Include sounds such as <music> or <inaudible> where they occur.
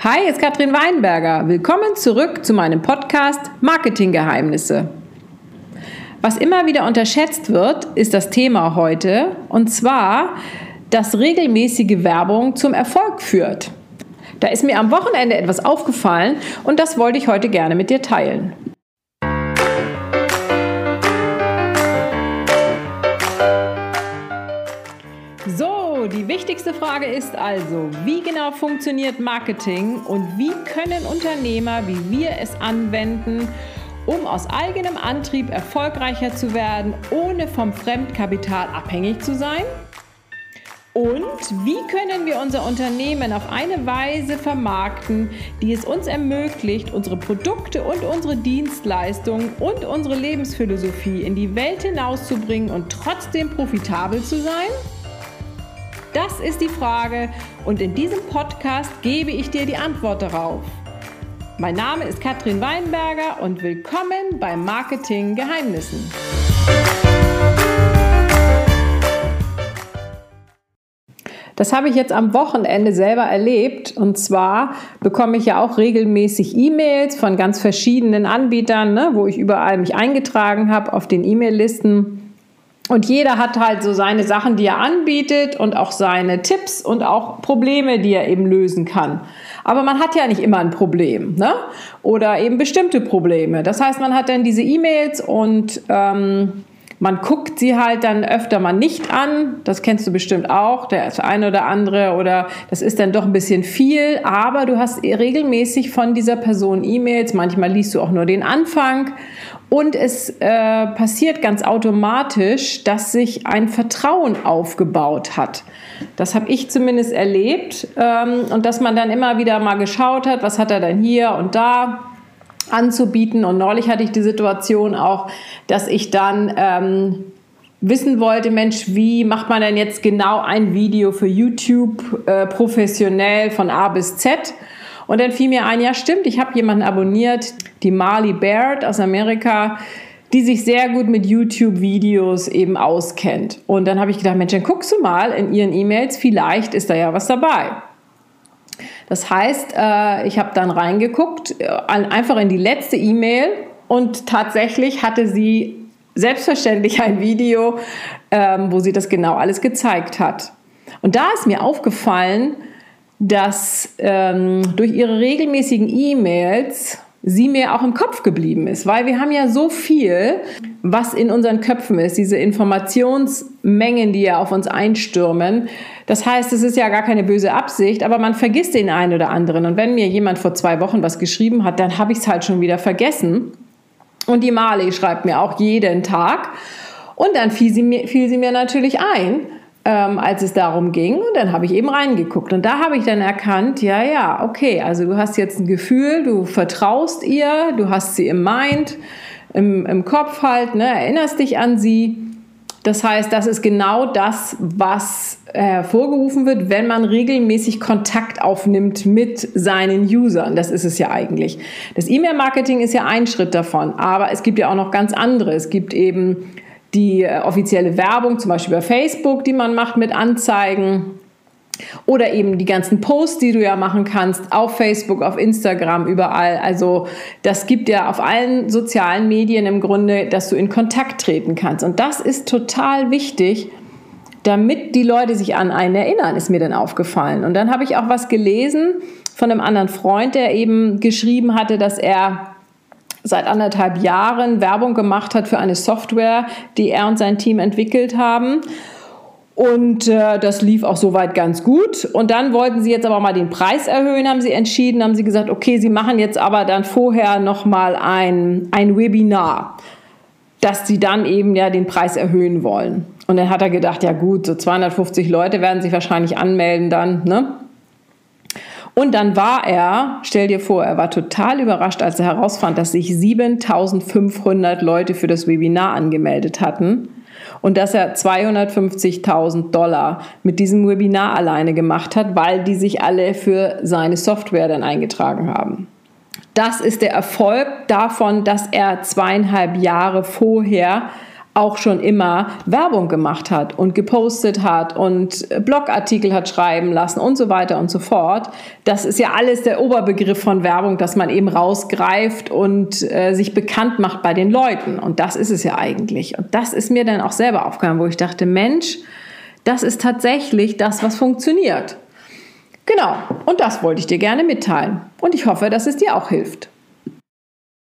Hi, ist Katrin Weinberger. Willkommen zurück zu meinem Podcast Marketinggeheimnisse. Was immer wieder unterschätzt wird, ist das Thema heute, und zwar, dass regelmäßige Werbung zum Erfolg führt. Da ist mir am Wochenende etwas aufgefallen und das wollte ich heute gerne mit dir teilen. Wichtigste Frage ist also, wie genau funktioniert Marketing und wie können Unternehmer wie wir es anwenden, um aus eigenem Antrieb erfolgreicher zu werden, ohne vom Fremdkapital abhängig zu sein? Und wie können wir unser Unternehmen auf eine Weise vermarkten, die es uns ermöglicht, unsere Produkte und unsere Dienstleistungen und unsere Lebensphilosophie in die Welt hinauszubringen und trotzdem profitabel zu sein? Das ist die Frage und in diesem Podcast gebe ich dir die Antwort darauf. Mein Name ist Katrin Weinberger und willkommen bei Marketing Geheimnissen. Das habe ich jetzt am Wochenende selber erlebt. Und zwar bekomme ich ja auch regelmäßig E-Mails von ganz verschiedenen Anbietern, ne, wo ich überall mich eingetragen habe auf den E-Mail-Listen. Und jeder hat halt so seine Sachen, die er anbietet und auch seine Tipps und auch Probleme, die er eben lösen kann. Aber man hat ja nicht immer ein Problem, ne? Oder eben bestimmte Probleme. Das heißt, man hat dann diese E-Mails und ähm, man guckt sie halt dann öfter mal nicht an. Das kennst du bestimmt auch, der eine oder andere. Oder das ist dann doch ein bisschen viel. Aber du hast regelmäßig von dieser Person E-Mails. Manchmal liest du auch nur den Anfang. Und es äh, passiert ganz automatisch, dass sich ein Vertrauen aufgebaut hat. Das habe ich zumindest erlebt. Ähm, und dass man dann immer wieder mal geschaut hat, was hat er denn hier und da anzubieten. Und neulich hatte ich die Situation auch, dass ich dann ähm, wissen wollte, Mensch, wie macht man denn jetzt genau ein Video für YouTube äh, professionell von A bis Z? Und dann fiel mir ein, ja stimmt, ich habe jemanden abonniert, die Marley Baird aus Amerika, die sich sehr gut mit YouTube-Videos eben auskennt. Und dann habe ich gedacht, Mensch, dann guckst du mal in ihren E-Mails, vielleicht ist da ja was dabei. Das heißt, äh, ich habe dann reingeguckt, äh, einfach in die letzte E-Mail und tatsächlich hatte sie selbstverständlich <laughs> ein Video, ähm, wo sie das genau alles gezeigt hat. Und da ist mir aufgefallen, dass ähm, durch ihre regelmäßigen E-Mails sie mir auch im Kopf geblieben ist, weil wir haben ja so viel, was in unseren Köpfen ist, diese Informationsmengen, die ja auf uns einstürmen. Das heißt, es ist ja gar keine böse Absicht, aber man vergisst den einen oder anderen. Und wenn mir jemand vor zwei Wochen was geschrieben hat, dann habe ich es halt schon wieder vergessen. Und die Marley schreibt mir auch jeden Tag. Und dann fiel sie mir, fiel sie mir natürlich ein, ähm, als es darum ging. Und dann habe ich eben reingeguckt. Und da habe ich dann erkannt, ja, ja, okay, also du hast jetzt ein Gefühl, du vertraust ihr, du hast sie im Mind, im, im Kopf halt, ne, erinnerst dich an sie. Das heißt, das ist genau das, was hervorgerufen wird, wenn man regelmäßig Kontakt aufnimmt mit seinen Usern. Das ist es ja eigentlich. Das E-Mail-Marketing ist ja ein Schritt davon, aber es gibt ja auch noch ganz andere. Es gibt eben die äh, offizielle Werbung, zum Beispiel bei Facebook, die man macht mit Anzeigen. Oder eben die ganzen Posts, die du ja machen kannst auf Facebook, auf Instagram, überall. Also das gibt ja auf allen sozialen Medien im Grunde, dass du in Kontakt treten kannst. Und das ist total wichtig, damit die Leute sich an einen erinnern, ist mir dann aufgefallen. Und dann habe ich auch was gelesen von einem anderen Freund, der eben geschrieben hatte, dass er seit anderthalb Jahren Werbung gemacht hat für eine Software, die er und sein Team entwickelt haben. Und äh, das lief auch soweit ganz gut. Und dann wollten sie jetzt aber mal den Preis erhöhen, haben sie entschieden, haben sie gesagt, okay, sie machen jetzt aber dann vorher nochmal ein, ein Webinar, dass sie dann eben ja den Preis erhöhen wollen. Und dann hat er gedacht, ja gut, so 250 Leute werden sich wahrscheinlich anmelden dann, ne? Und dann war er, stell dir vor, er war total überrascht, als er herausfand, dass sich 7500 Leute für das Webinar angemeldet hatten und dass er 250.000 Dollar mit diesem Webinar alleine gemacht hat, weil die sich alle für seine Software dann eingetragen haben. Das ist der Erfolg davon, dass er zweieinhalb Jahre vorher auch schon immer Werbung gemacht hat und gepostet hat und Blogartikel hat schreiben lassen und so weiter und so fort. Das ist ja alles der Oberbegriff von Werbung, dass man eben rausgreift und äh, sich bekannt macht bei den Leuten. Und das ist es ja eigentlich. Und das ist mir dann auch selber aufgegangen, wo ich dachte, Mensch, das ist tatsächlich das, was funktioniert. Genau, und das wollte ich dir gerne mitteilen. Und ich hoffe, dass es dir auch hilft.